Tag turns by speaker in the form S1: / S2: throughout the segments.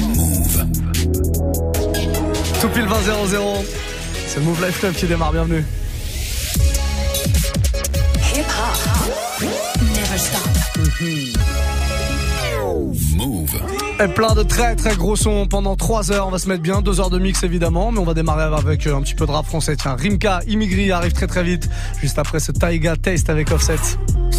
S1: Move.
S2: Tout pile 20 0 C'est le Move Life Club qui démarre, bienvenue.
S3: Hip hop. Never stop.
S1: Move.
S2: Et plein de très très gros sons pendant 3 heures. On va se mettre bien, 2 heures de mix évidemment, mais on va démarrer avec euh, un petit peu de rap français. Tiens, Rimka, Immigri arrive très très vite, juste après ce Taiga Taste avec Offset.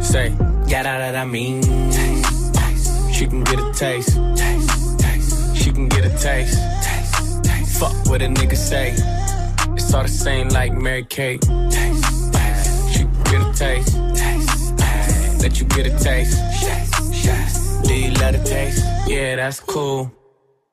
S4: Say, yeah, that, that I mean. She can get a taste. She can get a taste. Fuck what a nigga say. It's all the same like Mary Kate. She can get a taste. Let you get a taste. Yes. Do you love the taste? Yeah, that's cool.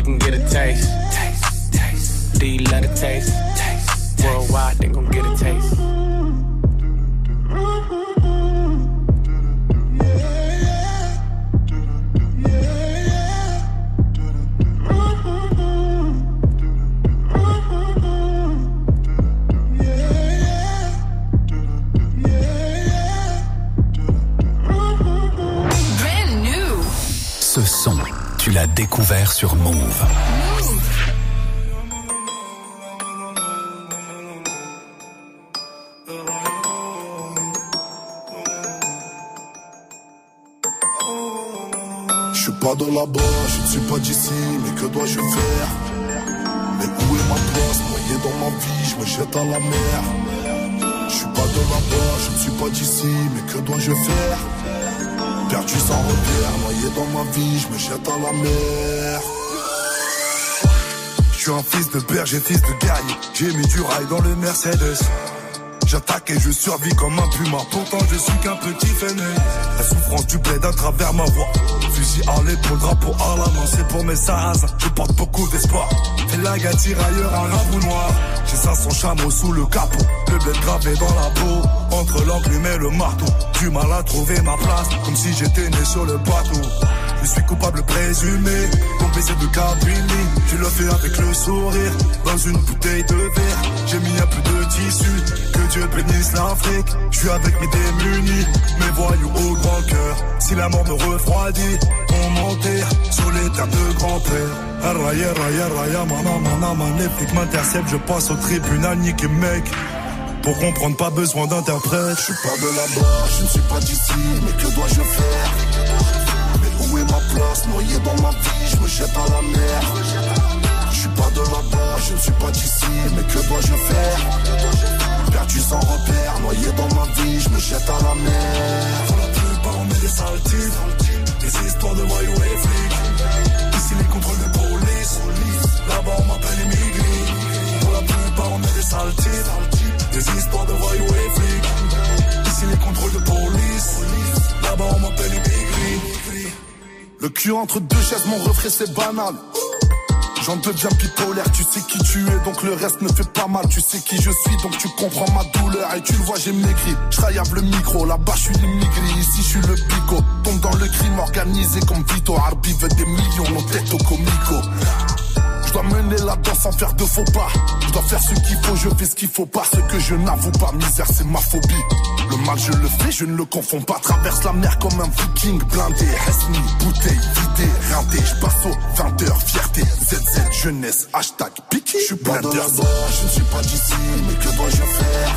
S4: Taste. She can get a taste. taste. taste. Do you love the taste? taste. Worldwide, they gon' get a taste.
S1: Découvert sur Move.
S5: Je suis pas dans la bas, je ne suis pas d'ici, mais que dois-je faire? Mais où est ma place? Noyé dans ma vie, je me jette à la mer. Je suis pas de là-bas, je ne suis pas d'ici, mais que dois-je faire? Perdu sans repère, noyé dans ma vie, je me jette à la mer. Je suis un fils de berger, fils de gagne. J'ai mis du rail dans le Mercedes. j'attaque et je survis comme un puma. Pourtant, je suis qu'un petit fainéant. La souffrance du bled à travers ma voix. Fusil à l'épaule, drapeau à la main, c'est pour mes sarrasins. Je porte beaucoup d'espoir. Et la ailleurs un rabou noir. J'ai ça son chameau sous le capot. Le bled gravé dans la peau. Entre l'enclume et le marteau. Du mal à trouver ma place. Comme si j'étais né sur le bateau. Je suis coupable présumé, baiser de cabine, je le fais avec le sourire, dans une bouteille de verre. J'ai mis un peu de tissu, que Dieu bénisse l'Afrique. Je suis avec mes démunis, mes voyous au grand cœur. Si la mort me refroidit, on m'enterre sur les terres de grand-père. Raya, raya, raya, mana, mana, flics m'interceptent, je passe au tribunal, nique mec. Pour comprendre, pas besoin d'interprète. Je suis pas de là-bas, je ne suis pas d'ici, mais que dois-je faire? Ma place Noyé dans ma vie, je me jette à la mer. Je suis pas de là-bas, je ne suis pas d'ici, mais que dois-je faire? Perdu sans repère, noyé dans ma vie, je me jette à la mer. Pour la plupart, on est des sales des histoires de voyous et flics. Ici, les contrôles de police, là-bas, on m'appelle immigré. Pour la plupart, on est des sales des histoires de voyous et flics. Ici, les contrôles de police, là-bas, on m'appelle immigré. Le cul entre deux chaises, mon refrain c'est banal. J'en deviens bipolaire, tu sais qui tu es, donc le reste me fait pas mal. Tu sais qui je suis, donc tu comprends ma douleur. Et tu le vois, j'ai maigri. Je le micro, là-bas je suis l'immigré, ici je suis le pico. Tombe dans le crime organisé comme Vito. Arbi veut des millions, mon tête au comico. Je dois mener la danse sans faire de faux pas. Je dois faire ce qu'il faut, je fais ce qu'il faut pas. Ce que je n'avoue pas, misère, c'est ma phobie. Le mal, je le fais, je ne le confonds pas. Traverse la mer comme un viking blindé. Hesni, bouteille, vidé, rinté. Je passe aux 20h, fierté. ZZ, jeunesse, hashtag piqué. Je suis plein de je ne suis pas d'ici, mais que dois-je faire?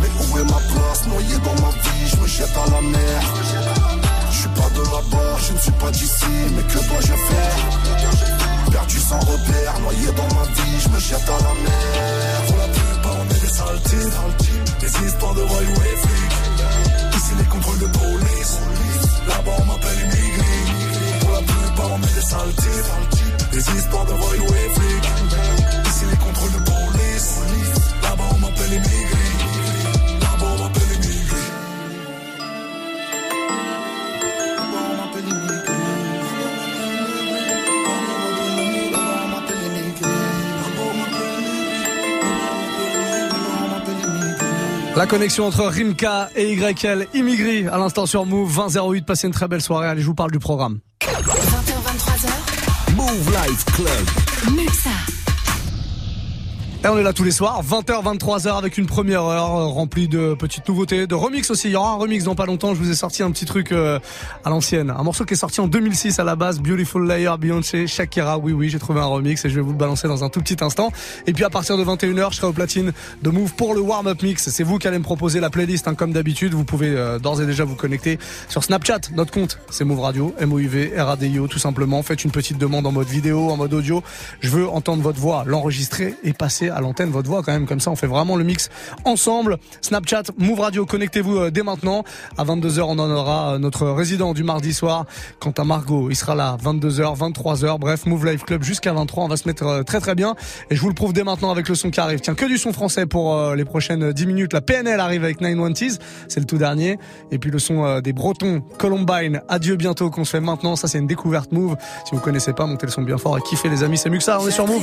S5: Mais où est ma place? Noyé dans ma vie, je me jette à la mer. Je suis pas de là-bas, je ne suis pas d'ici, mais que dois-je faire? Perdu sans repère, noyé dans ma vie, je me jette à la mer. Pour la plupart, on est des sales types, des histoires de et flics. Ici, les contrôles de police, là-bas, on m'appelle immigré. Pour la plupart, on est des sales types, des histoires de et flics. Ici, les contrôles de police,
S2: La connexion entre Rimka et YL Immigri à l'instant sur Move 2008. Passez une très belle soirée. Allez, je vous parle du programme.
S3: 20h23h.
S1: Move Life Club.
S3: Muxa.
S2: Et on est là tous les soirs, 20h, 23h avec une première heure euh, remplie de petites nouveautés, de remix aussi. Il y aura un remix dans pas longtemps. Je vous ai sorti un petit truc euh, à l'ancienne. Un morceau qui est sorti en 2006 à la base, Beautiful Layer, Beyoncé, Shakira. Oui, oui, j'ai trouvé un remix et je vais vous le balancer dans un tout petit instant. Et puis à partir de 21h, je serai au platine de Move pour le warm-up mix. C'est vous qui allez me proposer la playlist, hein, comme d'habitude. Vous pouvez euh, d'ores et déjà vous connecter sur Snapchat. Notre compte, c'est Move Radio, M-O-U-V, R-A-D-I-O, tout simplement. Faites une petite demande en mode vidéo, en mode audio. Je veux entendre votre voix, l'enregistrer et passer à l'antenne. Votre voix quand même comme ça on fait vraiment le mix ensemble. Snapchat Move Radio connectez-vous euh, dès maintenant. À 22h on en aura euh, notre résident du mardi soir. Quant à Margot il sera là 22h 23h bref Move Live Club jusqu'à 23 on va se mettre euh, très très bien. Et je vous le prouve dès maintenant avec le son qui arrive. Tiens que du son français pour les prochaines 10 minutes. La PNL arrive avec 910 c'est le tout dernier. Et puis le son des Bretons Columbine adieu bientôt qu'on se fait maintenant. Ça c'est une découverte Move. Si vous connaissez pas montez le son bien fort et kiffez les amis. C'est mieux que ça on est sur Move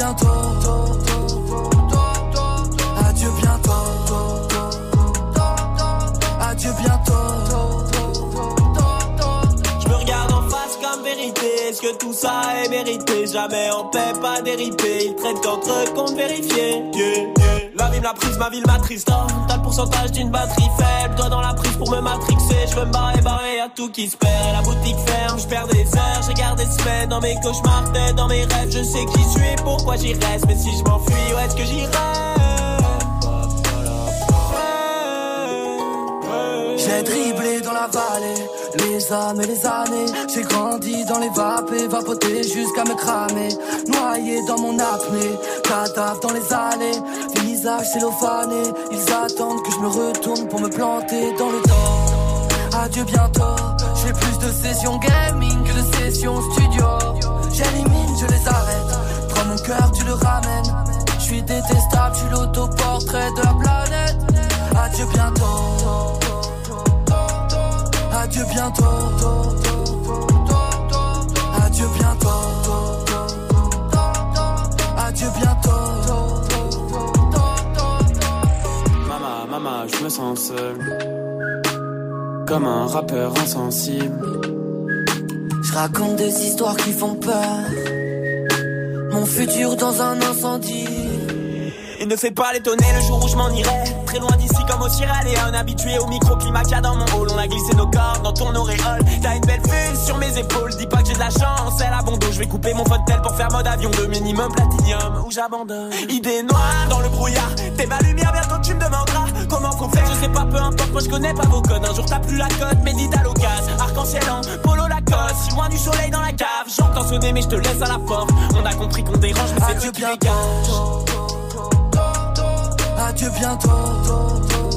S6: Adieu bientôt. Adieu bientôt. Adieu bientôt.
S7: Je me regarde en face comme vérité. Est-ce que tout ça est mérité? Jamais en paix, pas dérivé. Ils traitent qu'entre comptes vérifiés. Va vivre la prise, ma ville m'attriste. T'as le pourcentage d'une batterie faible. Toi dans la prise pour me matrixer. Je veux me barrer, barrer, y'a tout qui se perd. Et la boutique ferme, je perds des heures. J'ai gardé semaines dans mes cauchemars, tête dans mes rêves. Je sais qui je suis, pourquoi j'y reste. Mais si je m'enfuis, où est-ce que j'irai?
S6: J'ai dribblé dans la vallée, les âmes et les années. J'ai grandi dans les vapes vapoté jusqu'à me cramer. Noyé dans mon apnée, cadavre dans les allées visage cellophané. Ils attendent que je me retourne pour me planter dans le dos. Adieu bientôt, j'ai plus de sessions gaming que de sessions studio. J'élimine, je les arrête. Prends mon cœur, tu le ramènes. Je suis détestable, je suis l'autoportrait de la planète. Adieu bientôt. Adieu bientôt.
S7: Je me sens seul. Comme un rappeur insensible.
S6: Je raconte des histoires qui font peur. Mon futur dans un incendie.
S7: Il ne fait pas l'étonner le jour où je m'en irai. Très loin d'ici comme au Sierra. Habitué au microclimat qu'il y a dans mon hall. On a glissé nos corps dans ton auréole. T'as une belle vue sur mes épaules. Dis pas que j'ai de la chance, elle a bon dos. Je vais couper mon tel pour faire mode avion de minimum platinium. Où j'abandonne? Idée noire dans le brouillard. T'es ma lumière, bientôt tu me demanderas comment faut faire. Je sais pas, peu importe, moi je connais pas vos codes. Un jour t'as plus la cote, médite à l'occasion. Arc-en-ciel en polo Lacoste. Si loin du soleil dans la cave. J'entends sonner, mais je te laisse à la porte. On a compris qu'on dérange, mais c'est Dieu qui gâche.
S6: Adieu bientôt.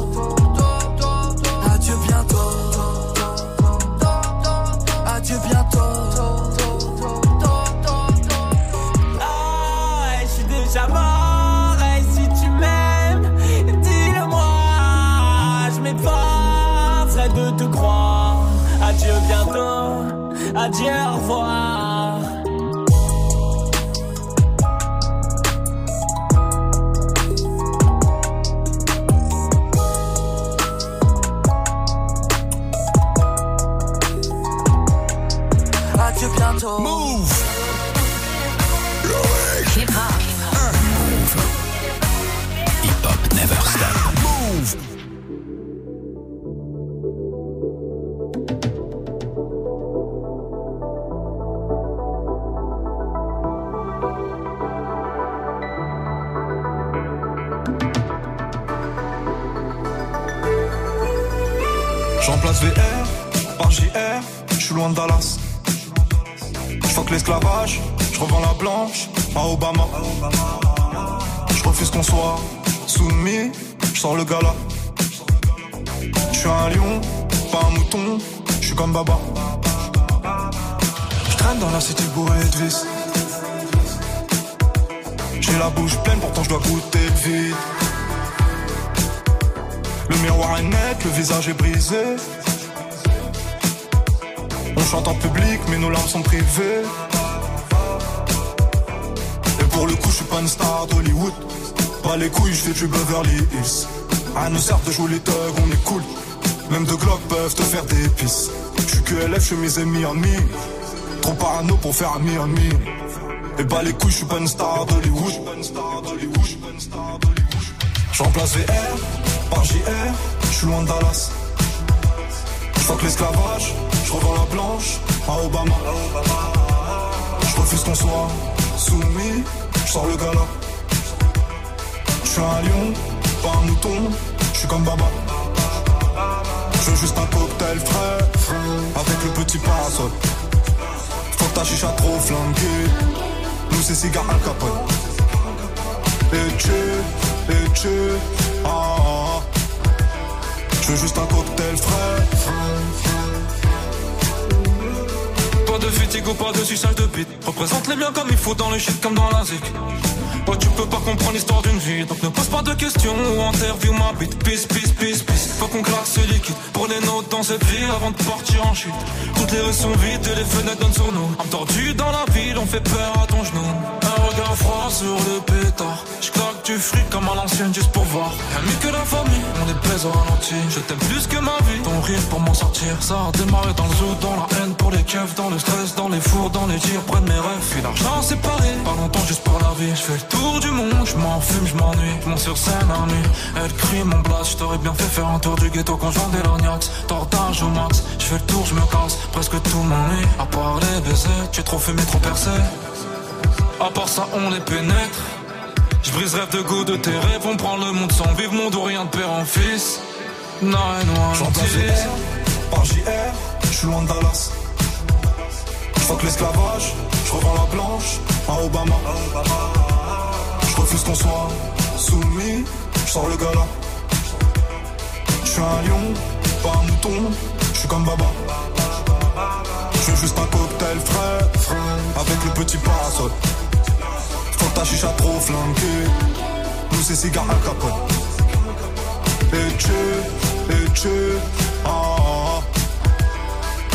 S8: Beverly Hills. À nous sert de jouer les thugs, on est cool. Même deux glocks peuvent te faire des pisses. Je suis que LF, ennemis en demi. Trop parano pour faire ami en demi. Et bah les couilles, je suis pas une star d'Hollywood. J'emplace VR par JR, je suis loin de Dallas. Je que l'esclavage, je revends la blanche à Obama. Je refuse qu'on soit soumis, je sors le gala. Suis un lion, pas un mouton, je suis comme Baba. Je veux juste un cocktail frais, avec le petit parasol. Faut que ta chicha trop flanquée, nous c'est cigare Al Capone. Et tu, et tu, ah, ah, ah. Je veux juste un cocktail frais.
S9: Pas de fatigue ou pas de suçage de bite. Représente les miens comme il faut dans le shit comme dans la zik. Tu peux pas comprendre l'histoire d'une vie, donc ne pose pas de questions ou interview ma bite. Peace, peace, peace, peace. Faut qu'on claque ce liquide pour les notes dans cette vie avant de partir en chute. Toutes les rues sont vides et les fenêtres donnent sur nous. Dans la ville, on fait peur à ton genou. Un regard froid sur le pétard. J'claque du fric comme à l'ancienne juste pour voir. Mieux que la famille, on est au ralenti. Je t'aime plus que ma vie. Ton rire pour m'en sortir, ça a démarré dans le zoo, dans la haine pour les keufs, dans le stress, dans les fours, dans les tirs, près mes rêves. Puis l'argent séparé, pas longtemps juste pour la vie. Je fais le tour du monde, je m'en fume, je m'ennuie. Monte sur scène nuit, elle crie mon blast. Je t'aurais bien fait faire un tour du ghetto quand je vendais l'orniax. Tortage au max, je fais le tour, je me casse. Presque tout m'ennuie, à part les baisers. Tu es trop fumé, trop percé. À part ça, on les pénètre. Je brise rêve de goût de tes rêves, on prend le monde sans vivre, monde ou rien de père en fils.
S8: J'entends VR par JR, je suis loin de Dallas. que l'esclavage, je revends la planche à Obama. Refuse qu'on soit soumis, je sors le gala. Je suis un lion, pas un mouton, je suis comme Baba. Je veux juste un cocktail frais, avec le petit parasol. Faut ta chicha trop flanquée, nous c'est cigare à capote. Et tu, et tu, ah, ah.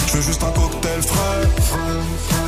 S8: Je veux juste un cocktail frais.
S3: Never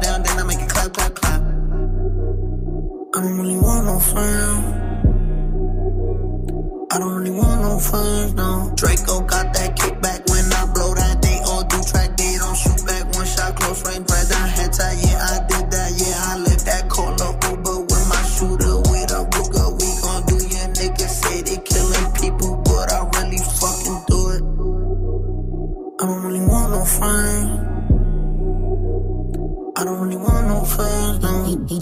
S10: friends. I don't really want no friends, no. Draco got that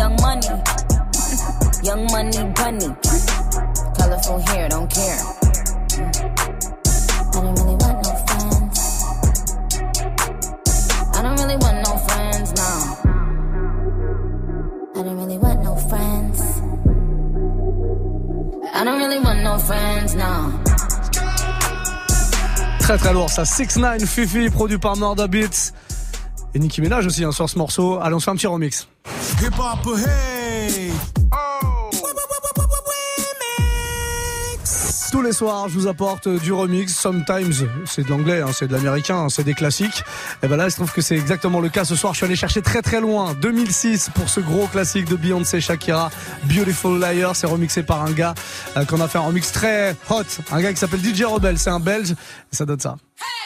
S11: Young money, young money bunny. Colorful hair, don't care. I don't really want no friends. I don't really want no friends, no. I don't really want no friends. I don't really want no friends, no.
S2: Très très lourd ça. 6 9 Fifi, produit par Murda Beats. Et Nicki Minaj aussi hein, sur ce morceau. Allez, on se fait un petit remix.
S12: Hip hop, hey!
S2: Tous les soirs, je vous apporte du remix. Sometimes, c'est de l'anglais, hein, c'est de l'américain, hein, c'est des classiques. Et ben là, il se trouve que c'est exactement le cas ce soir. Je suis allé chercher très très loin. 2006 pour ce gros classique de Beyoncé Shakira, Beautiful Liar. C'est remixé par un gars euh, qu'on a fait un remix très hot. Un gars qui s'appelle DJ Rebel. C'est un Belge. Et ça donne ça.
S13: He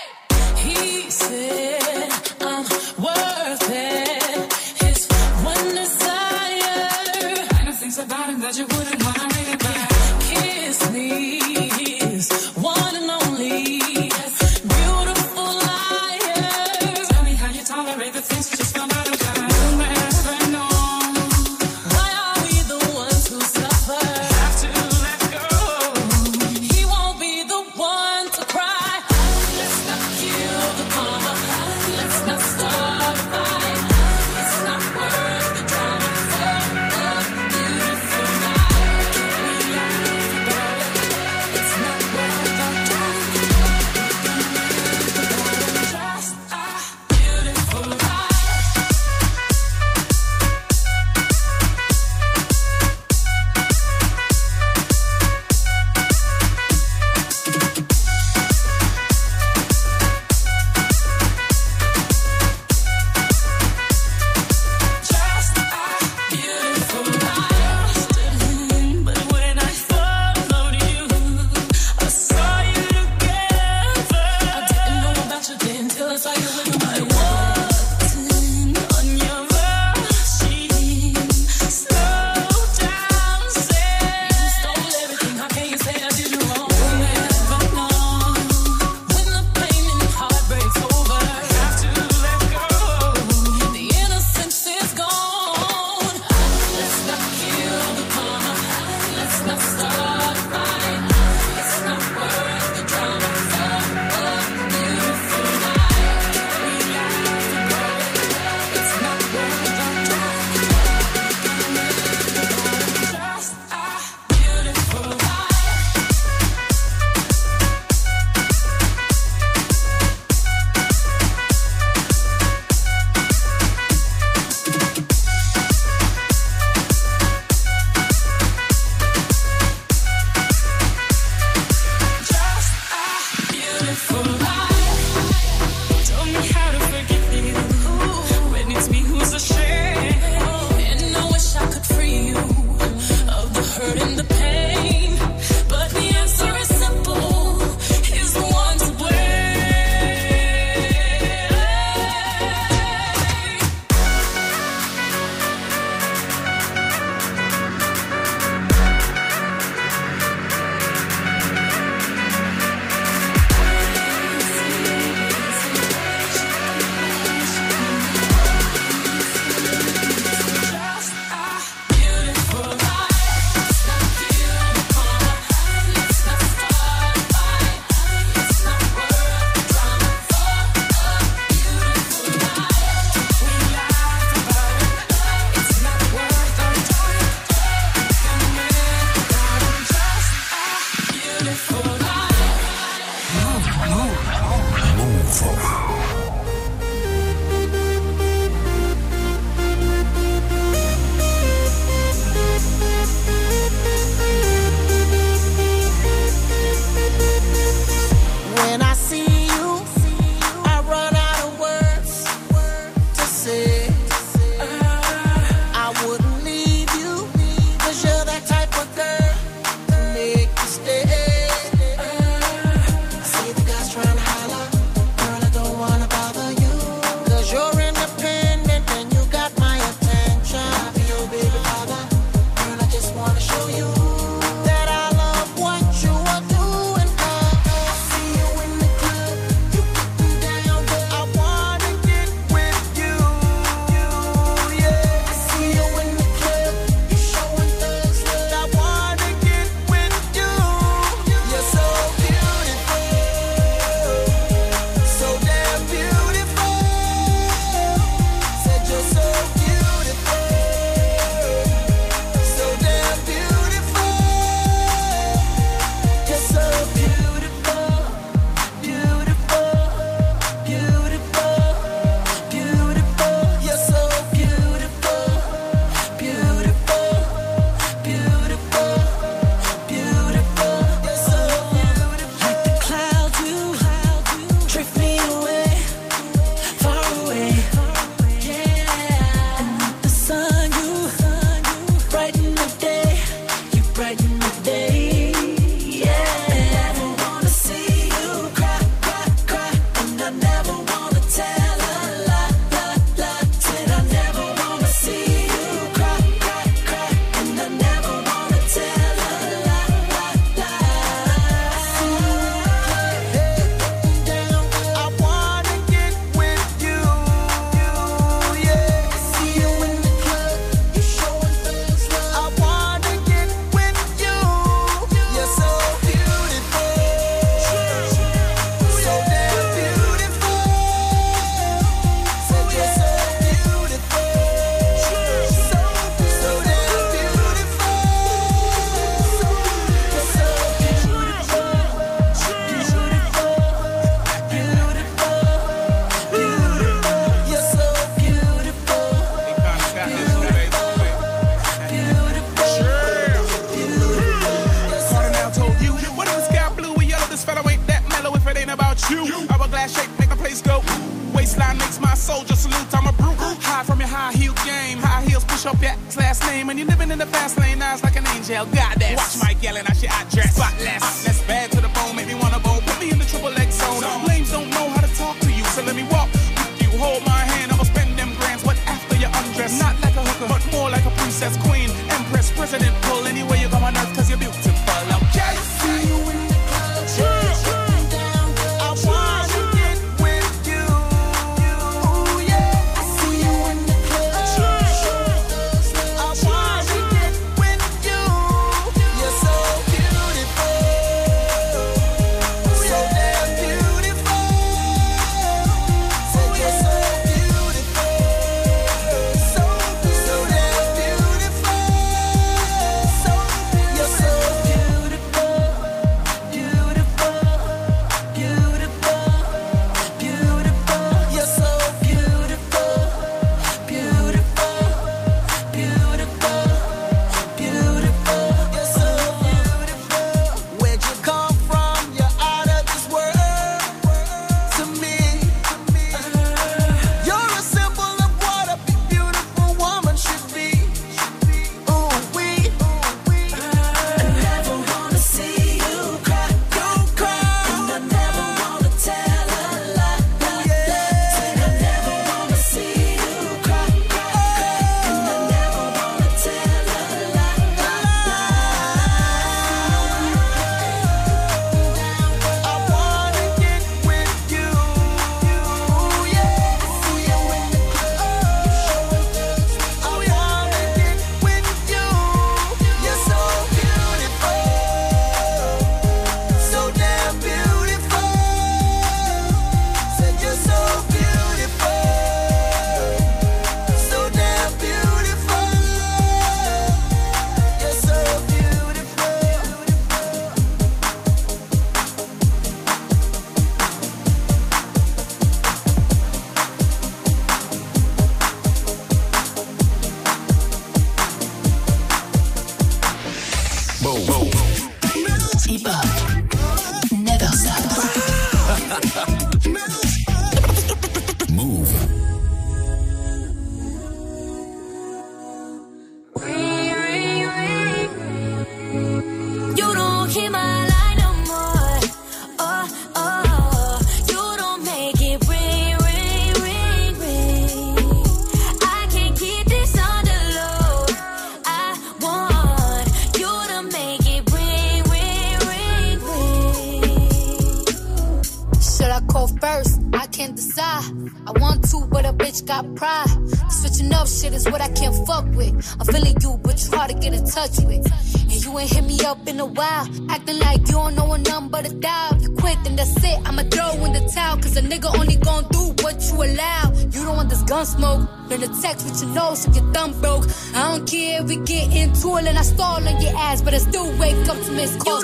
S14: but I
S15: still wake up to miss calls.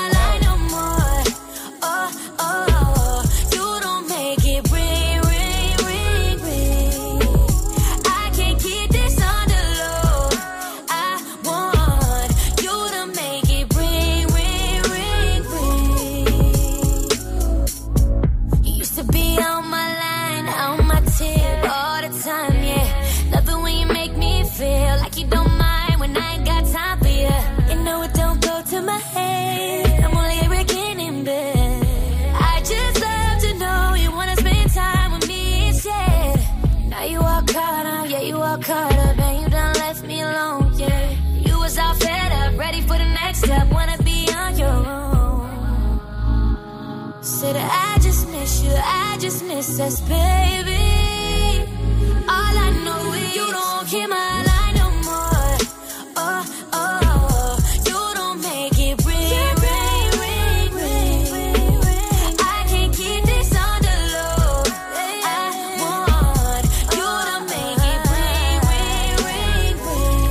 S13: spend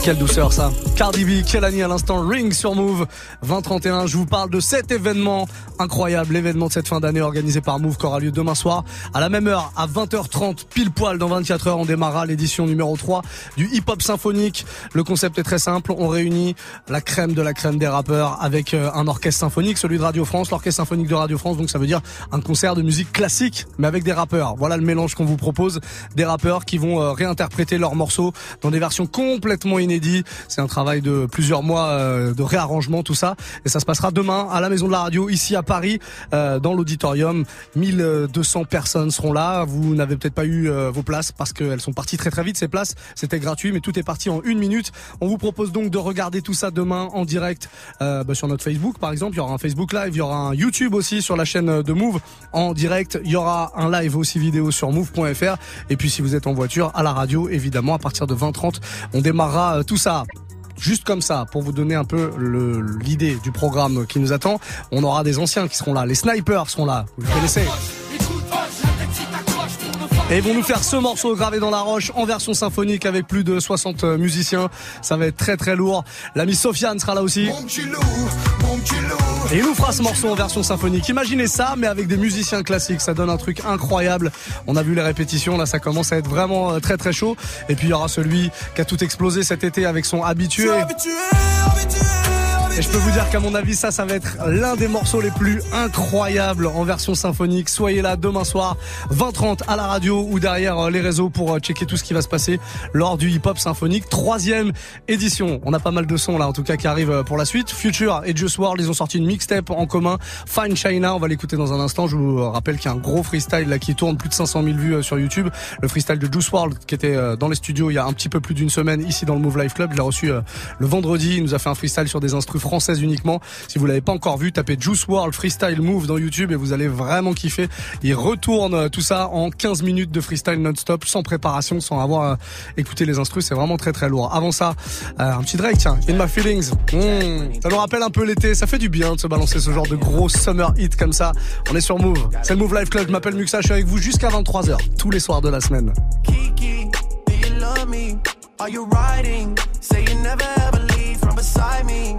S2: Quelle douceur ça. Cardi B, Kelani à l'instant, Ring sur Move 2031. Je vous parle de cet événement incroyable, l'événement de cette fin d'année organisé par Move qui aura lieu demain soir à la même heure à 20h30 pile poil dans 24 heures on démarrera l'édition numéro 3 du hip-hop symphonique. Le concept est très simple, on réunit la crème de la crème des rappeurs avec euh, un orchestre symphonique, celui de Radio France, l'orchestre symphonique de Radio France, donc ça veut dire un concert de musique classique mais avec des rappeurs. Voilà le mélange qu'on vous propose, des rappeurs qui vont euh, réinterpréter leurs morceaux dans des versions complètement inédites. C'est un travail de plusieurs mois euh, de réarrangement, tout ça. Et ça se passera demain à la Maison de la Radio, ici à Paris, euh, dans l'auditorium. 1200 personnes seront là. Vous n'avez peut-être pas eu euh, vos places parce qu'elles sont parties très très vite, ces places. C'était gratuit, mais tout est parti en une minute. On vous propose donc de regarder tout ça demain en direct bah, sur notre Facebook, par exemple. Il y aura un Facebook Live, il y aura un YouTube aussi sur la chaîne de Move en direct. Il y aura un live aussi vidéo sur move.fr. Et puis si vous êtes en voiture, à la radio, évidemment, à partir de 20h30, on démarrera euh, tout ça juste comme ça, pour vous donner un peu l'idée du programme qui nous attend, on aura des anciens qui seront là, les snipers seront là, vous les connaissez. Et ils vont nous faire ce morceau gravé dans la roche en version symphonique avec plus de 60 musiciens. Ça va être très très lourd. L'ami Sofiane sera là aussi. Et il nous fera ce morceau en version symphonique. Imaginez ça, mais avec des musiciens classiques. Ça donne un truc incroyable. On a vu les répétitions. Là, ça commence à être vraiment euh, très très chaud. Et puis il y aura celui qui a tout explosé cet été avec son habitué. Et je peux vous dire qu'à mon avis, ça, ça va être l'un des morceaux les plus incroyables en version symphonique. Soyez là demain soir, 20h30 à la radio ou derrière euh, les réseaux pour euh, checker tout ce qui va se passer lors du hip-hop symphonique. Troisième édition. On a pas mal de sons là, en tout cas, qui arrivent euh, pour la suite. Future et Just World, ils ont sorti une mixtape en commun. Fine China, on va l'écouter dans un instant. Je vous rappelle qu'il y a un gros freestyle là qui tourne plus de 500 000 vues sur YouTube. Le freestyle de Juice World qui était dans les studios il y a un petit peu plus d'une semaine ici dans le Move Life Club. Je l'ai reçu le vendredi. Il nous a fait un freestyle sur des instrus françaises uniquement. Si vous l'avez pas encore vu, tapez Juice World Freestyle Move dans YouTube et vous allez vraiment kiffer. Il retourne euh, tout ça en 15 minutes de freestyle non-stop, sans préparation, sans avoir euh, écouté les instrus. C'est vraiment très très lourd. Avant ça, euh, un petit Drake, tiens, In My Feelings. Mmh. Ça nous rappelle un peu l'été. Ça fait du bien de se balancer ce genre de gros summer hit comme ça. On est sur Move. C'est le Move Life Club. Je m'appelle Muxa. Je suis avec vous jusqu'à 23h tous les soirs de la semaine.
S16: Are you riding? Say you never ever leave from beside me.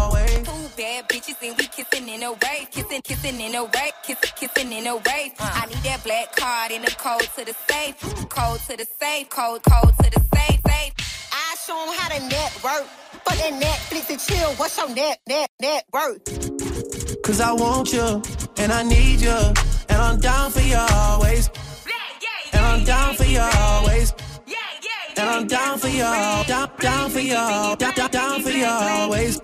S17: kissing in a wave, kissing, kissing in a wave, kissing, kissing in a wave. I need that black card in the code to the safe, code to the safe, code, code to the safe, safe.
S18: I show 'em how to network. Fuck that Netflix and chill. What's your net, net, net worth?
S16: Cause I want you, and I need you, and I'm down for you always. And I'm down for you always. And I'm down for you, down, down for you, down, down, down for you always.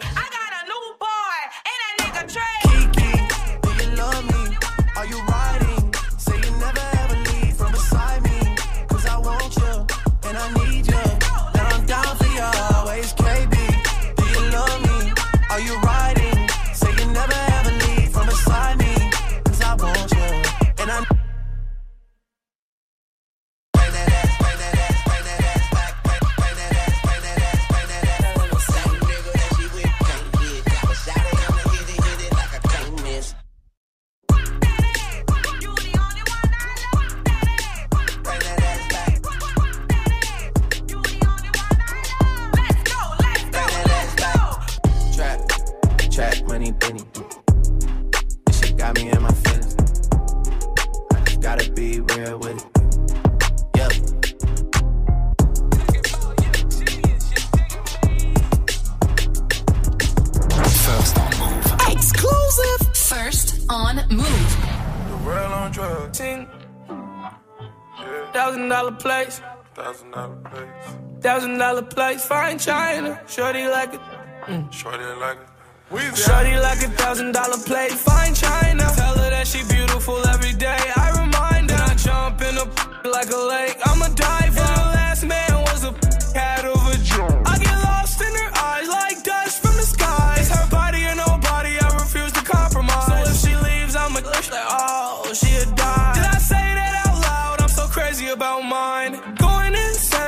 S14: China. Shorty like it. Mm.
S19: Shorty like it.
S14: Shorty like a thousand dollar plate, fine china. Tell her that she beautiful every day. I remind her, I jump in a like a lake. I'm a diver. And the last man was a cat of a Joe. I get lost in her eyes like dust from the skies. Her body and nobody, I refuse to compromise. So if she leaves, I'm a like, oh, she'll die. Did I say that out loud? I'm so crazy about mine. Going insane.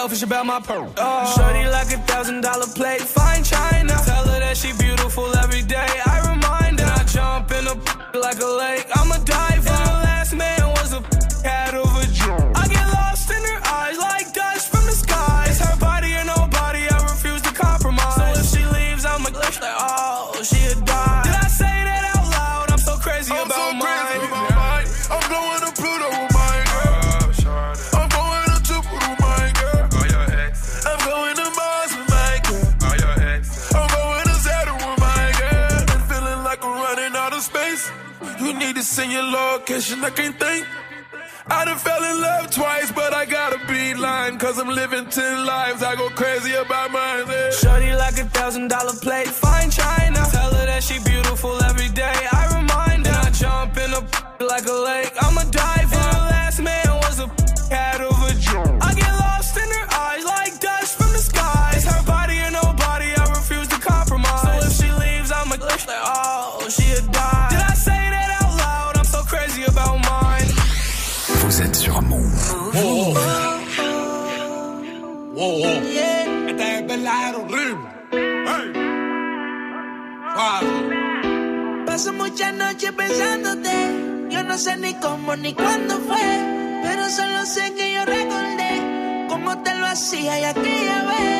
S14: Selfish about my pearl. Oh. Shorty like a thousand dollar plate, fine china. Tell her that she beautiful every day. I remind her, I jump in a like a lake.
S19: Location, I can't think. I done fell in love twice, but I gotta be lying. Cause I'm living ten lives. I go crazy about mine. yeah.
S14: Shorty like a thousand dollar plate, fine china.
S20: Pensándote. Yo no sé ni cómo ni cuándo fue. Pero solo sé que yo recordé cómo te lo hacía y aquella vez.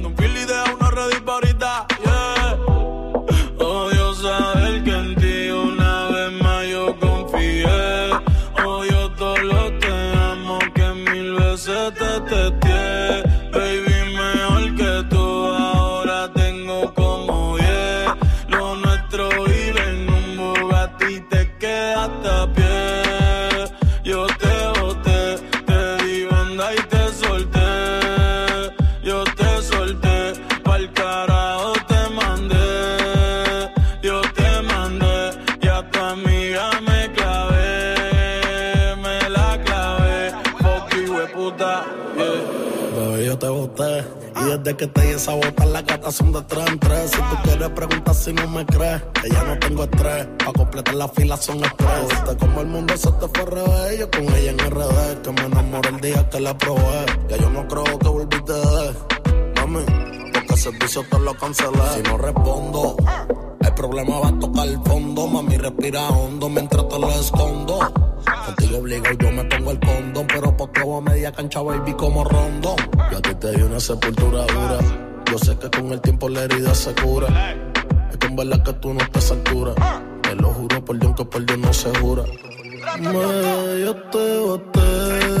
S21: bota, las gatas son de tres en tres. Si tú quieres preguntar si no me crees, que ya no tengo estrés. Pa' completar la fila son estrés. Viste como el mundo se te fue revés. Yo con ella en RD, que me enamoré el día que la probé. Ya yo no creo que volviste de Mami, porque el servicio te lo cancelé. Si no respondo, el problema va a tocar el fondo. Mami, respira hondo mientras te lo escondo. Contigo obligo, yo me pongo el condón. Pero posteo a media cancha, baby, como rondón. Yo a ti te di una sepultura dura. Yo sé que con el tiempo la herida se cura. Es que en verdad que tú no estás a altura. Te lo juro por Dios que por Dios no se jura. Me, yo te boté.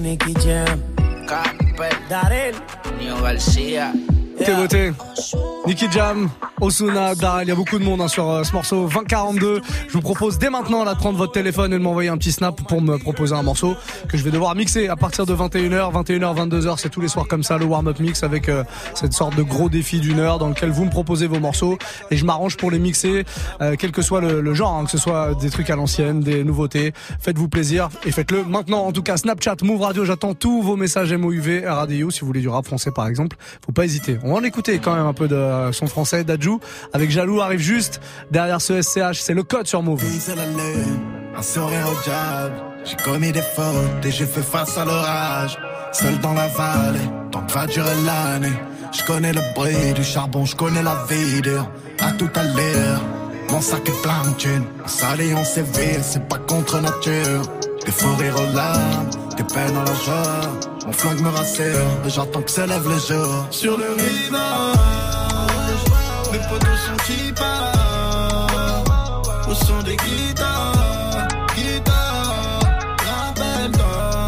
S16: Nicky, Nicky, Jam. Camper. Darel. Nio Garcia.
S2: T'es beauté. Nicky Jam, Osuna, il y a beaucoup de monde hein, sur euh, ce morceau 2042. Je vous propose dès maintenant là de prendre votre téléphone et de m'envoyer un petit snap pour me proposer un morceau que je vais devoir mixer à partir de 21h, 21h, 22h, c'est tous les soirs comme ça le warm-up mix avec euh, cette sorte de gros défi d'une heure dans lequel vous me proposez vos morceaux et je m'arrange pour les mixer euh, quel que soit le, le genre, hein, que ce soit des trucs à l'ancienne, des nouveautés. Faites-vous plaisir et faites-le maintenant. En tout cas, Snapchat, Move Radio, j'attends tous vos messages MOUV, Radio si vous voulez du rap français par exemple. Faut pas hésiter. On va en écouter quand même un peu de son français avec Jaloux arrive juste derrière ce SCH. C'est le code sur Move.
S22: c'est la lune, un sourire au diable. J'ai commis des fautes et j'ai fait face à l'orage. Seul dans la vallée, tant que va durer l'année. Je connais le bruit du charbon, je connais la vie dure. À tout à l'heure, mon sac est plein de thunes. On s'allie, on séville, c'est pas contre nature. Des faux rires aux larmes, des peines dans la joie. Mon flingue me rassure, et j'attends que s'élève le jour. Sur le rivage, mes potos sont qui au son des guitares, guitares, rappelle-toi,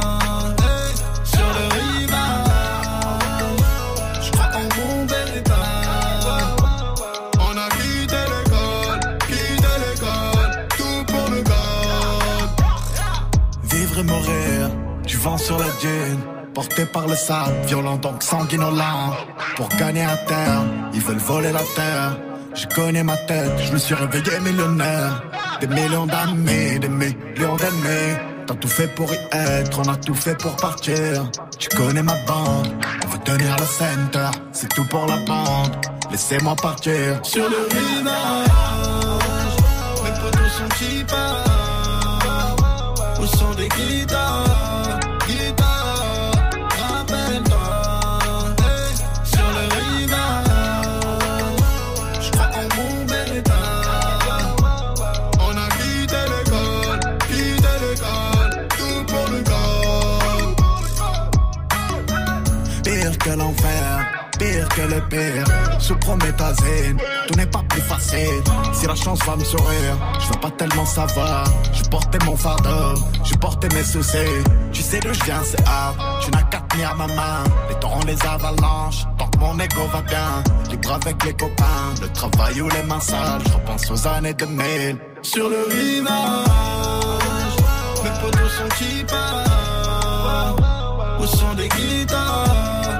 S22: sur le rivage, je crois en mon bel état. On a quitté l'école, quitté l'école, tout pour le code. Vivre et mourir, du vent sur la dune. Porté par le sable, violent donc sanguinolent. Pour gagner à terre, ils veulent voler la terre. Je connais ma tête, je me suis réveillé millionnaire. Des millions d'amis, des millions d'ennemis. T'as tout fait pour y être, on a tout fait pour partir. Tu connais ma bande, on veut tenir le center. C'est tout pour la bande, laissez-moi partir. Sur le rivage, mes potos sont qui Au son des guitares, que l'enfer, pire que le pire. Sous prométhazine, tout n'est pas plus facile. Si la chance va me sourire, je veux pas tellement savoir. Je portais mon fardeau, je portais mes soucis. Tu sais d'où je viens, c'est hard. Tu n'as qu'à tenir ma main. Les torrents, les avalanches, tant que mon ego va bien. Libre avec les copains, le travail ou les mains sales. Je repense aux années 2000. Sur le rivage, mes potos sont qui partent Au son des guitares,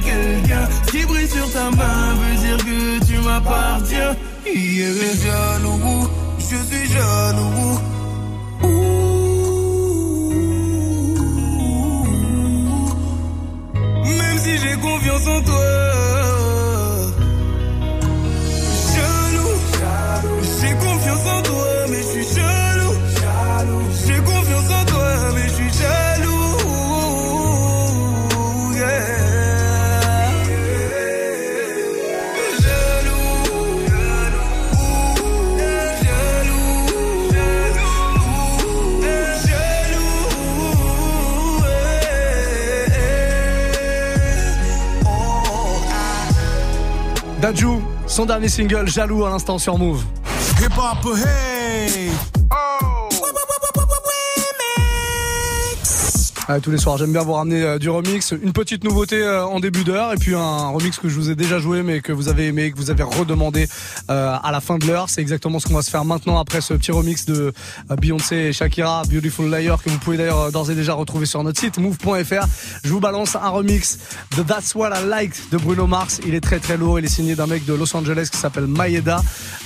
S23: Quelqu'un. Qui brille sur ta main veut dire que tu m'appartiens. Yeah. Je suis jaloux, je suis jaloux. Même si j'ai confiance en toi.
S2: Son dernier single, Jaloux à l'instant sur Move. Ouais, tous les soirs, j'aime bien vous ramener euh, du remix. Une petite nouveauté euh, en début d'heure et puis un remix que je vous ai déjà joué mais que vous avez aimé, que vous avez redemandé euh, à la fin de l'heure. C'est exactement ce qu'on va se faire maintenant après ce petit remix de euh, Beyoncé et Shakira, Beautiful Liar, que vous pouvez d'ailleurs euh, d'ores et déjà retrouver sur notre site move.fr. Je vous balance un remix de That's What I Liked de Bruno Mars. Il est très très lourd. Il est signé d'un mec de Los Angeles qui s'appelle Maeda,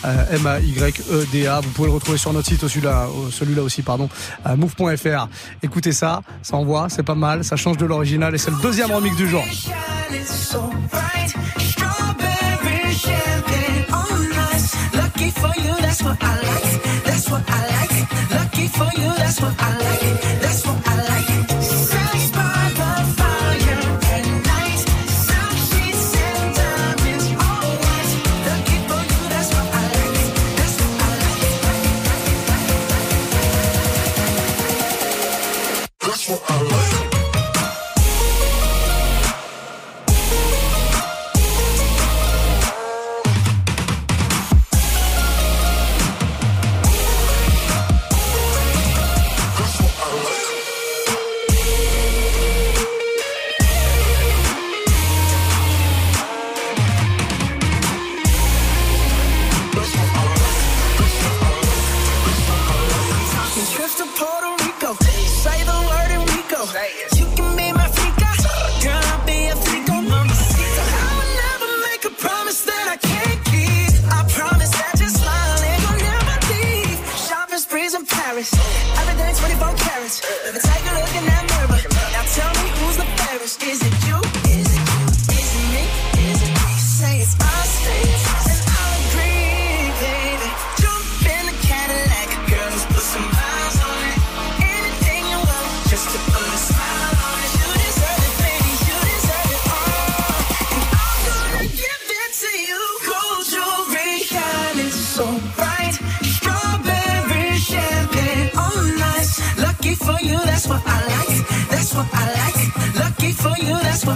S2: euh, M-A-Y-E-D-A. Vous pouvez le retrouver sur notre site, celui-là, celui-là aussi, pardon, euh, move.fr. Écoutez ça, ça envoie, c'est pas mal, ça change de l'original et c'est le deuxième remix du jour.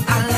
S24: a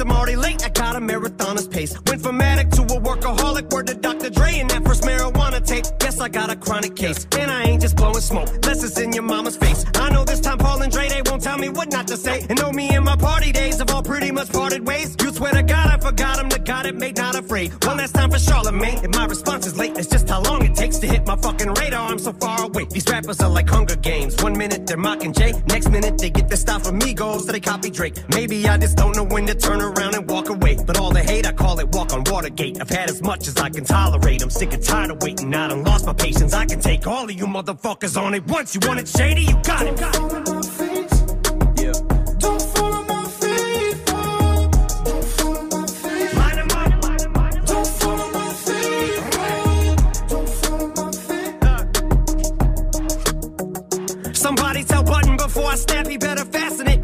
S24: I'm already late. I got a marathoner's pace. Went from addict to a workaholic, word to Dr. Dre and that first marijuana tape. Guess I got a chronic case. And I ain't just blowing smoke, less it's in your mama's face. I know this time Paul and Dre, they won't tell me what not to say. And know me and my party days have all pretty much parted ways. You swear to God I forgot him, the God it made not afraid. One last time for Charlemagne. If my response is late, it's just how long it takes to hit my fucking radar. I'm so far away. These rappers are like Hunger Games. Minute they're mocking Jay, next minute they get their style from Migos, so they copy Drake. Maybe I just don't know when to turn around and walk away. But all the hate, I call it walk on Watergate. I've had as much as I can tolerate. I'm sick and tired of waiting. I done lost my patience. I can take all of you motherfuckers on it once. You want it shady? You got it.
S25: Yeah.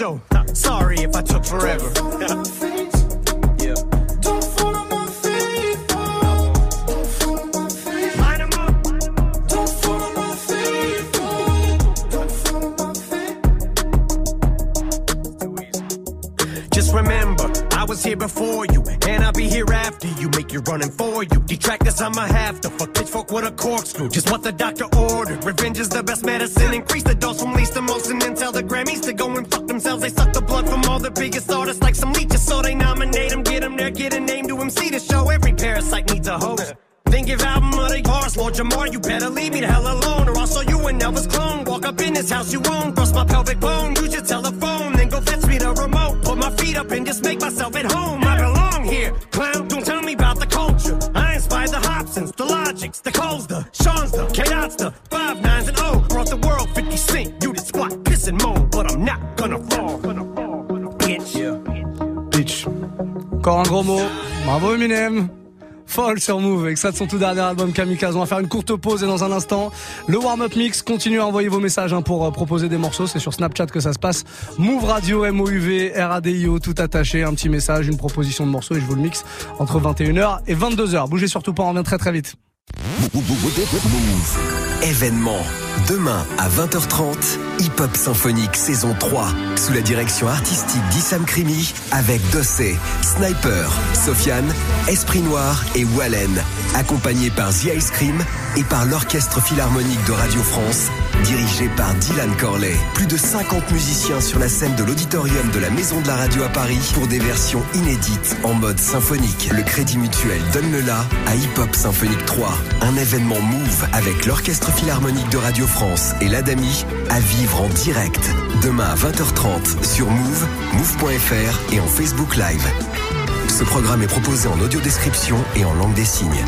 S24: show. Sorry if I took forever.
S25: Yeah.
S24: Line 'em up. Just remember, I was here before you, and I'll be here after you. Make you running for you. Detractors, I'ma have to fuck pitchfork with a corkscrew. Just what the doctor ordered. Revenge is the best medicine. Increase the dose from least to most, and then tell the Grammys to go and fuck themselves. They suck the blood from all the biggest artists like some leeches, so they nominate them, get them there, get a name to MC to show. Every parasite needs a host. Then give album of the bars, Lord Jamar, you better leave me the hell alone, or I'll show you an Elvis clone. Walk up in this house you own, cross my pelvic bone, use your telephone, then go fetch me the remote. Put my feet up and just make myself at home. I belong clown. Don't tell me about the culture. I inspired the Hobsons, the Logics, the Coles, the Sean's, the K-Dots, the Five Nines and O. Brought the world 50 cent. You did squat, piss and moan, but I'm not gonna fall. Bitch.
S2: Bitch. Encore un gros mot. Bravo Eminem. Sur Move, extrait de son tout dernier album Kamikaze. On va faire une courte pause et dans un instant, le warm-up mix. Continuez à envoyer vos messages hein, pour euh, proposer des morceaux. C'est sur Snapchat que ça se passe. Move Radio, M-O-U-V, R-A-D-I-O, tout attaché. Un petit message, une proposition de morceau et je vous le mixe entre 21h et 22h. Bougez surtout pas, on revient très très vite.
S1: Move. Événement. Demain à 20h30, Hip Hop Symphonique saison 3, sous la direction artistique d'Issam Krimi, avec Dossé, Sniper, Sofiane, Esprit Noir et Wallen, accompagné par The Ice Cream et par l'Orchestre Philharmonique de Radio France, dirigé par Dylan Corley. Plus de 50 musiciens sur la scène de l'auditorium de la Maison de la Radio à Paris pour des versions inédites en mode symphonique. Le Crédit Mutuel donne le la à Hip Hop Symphonique 3, un événement Move avec l'Orchestre Philharmonique de Radio France et l'Adami à vivre en direct. Demain à 20h30 sur Move, move.fr et en Facebook Live. Ce programme est proposé en audio description et en langue des signes.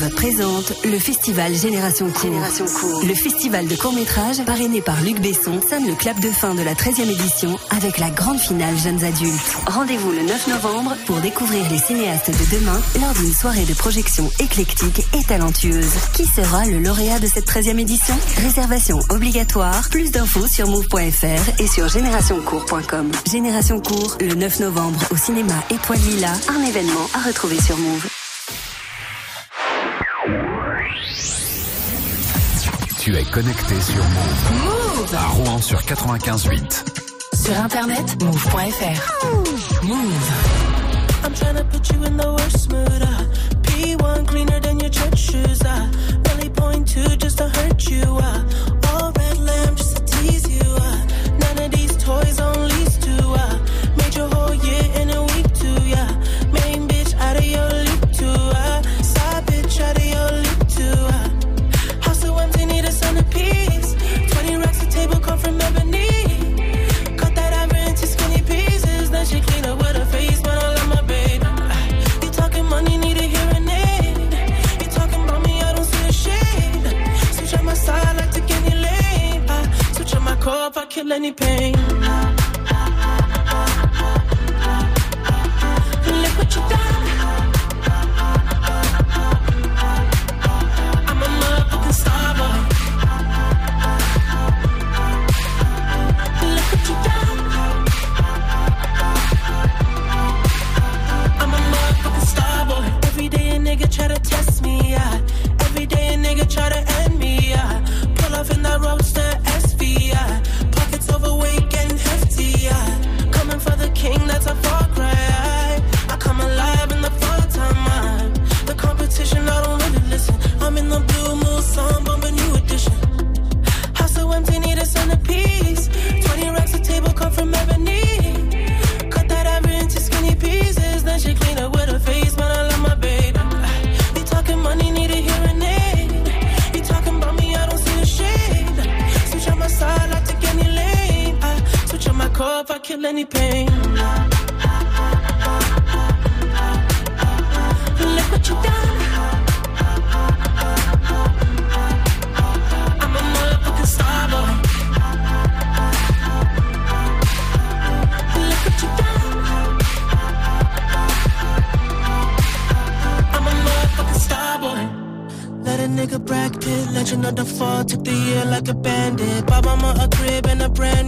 S26: Move présente le festival Génération Court. Le festival de court-métrage parrainé par Luc Besson sonne le clap de fin de la 13e édition avec la grande finale Jeunes Adultes. Rendez-vous le 9 novembre pour découvrir les cinéastes de demain lors d'une soirée de projection éclectique et talentueuse. Qui sera le lauréat de cette 13e édition? Réservation obligatoire. Plus d'infos sur move.fr et sur générationcourt.com. Génération Court le 9 novembre au cinéma Étoile Lila, un événement à retrouver sur Move.
S1: Tu es connecté sur Move.
S3: Move.
S1: À Rouen sur 95.8.
S3: Sur internet, move.fr. Move.
S27: I'm tryna put you in the worst mood. Uh. P1 cleaner than your church shoes. Uh. Really point two just to hurt you. Uh. Kill any pain. Look what you done. I'm a motherfucking star boy. Look what you done. I'm a motherfucking star boy. Let a nigga Brad Pitt, legend of the fall, took the year like a bandit. Bought mama a crib and a brand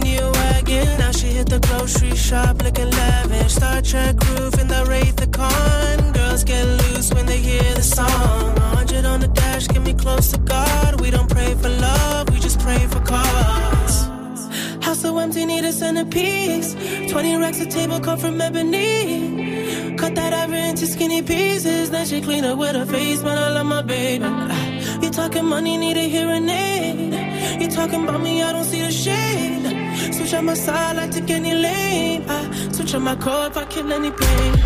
S27: the grocery shop looking lavish. Star Trek roof in the Wraith the Con. Girls get loose when they hear the song. 100 on the dash, get me close to God. We don't pray for love, we just pray for cause. House so empty, need a centerpiece. 20 racks a table come from ebony. Cut that ever into skinny pieces. Then she clean up with her face, but I love my baby. You talking money, need a hearing aid. You talking about me, I don't see the shade. Switch my side, I take any lane. I switch on my if I kill any pain.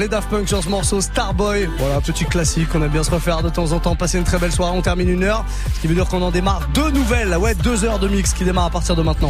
S2: Les Daft Punk sur ce morceau Starboy. Voilà, petit classique. On aime bien se refaire de temps en temps. Passer une très belle soirée. On termine une heure. Ce qui veut dire qu'on en démarre deux nouvelles. Ouais, deux heures de mix qui démarrent à partir de maintenant.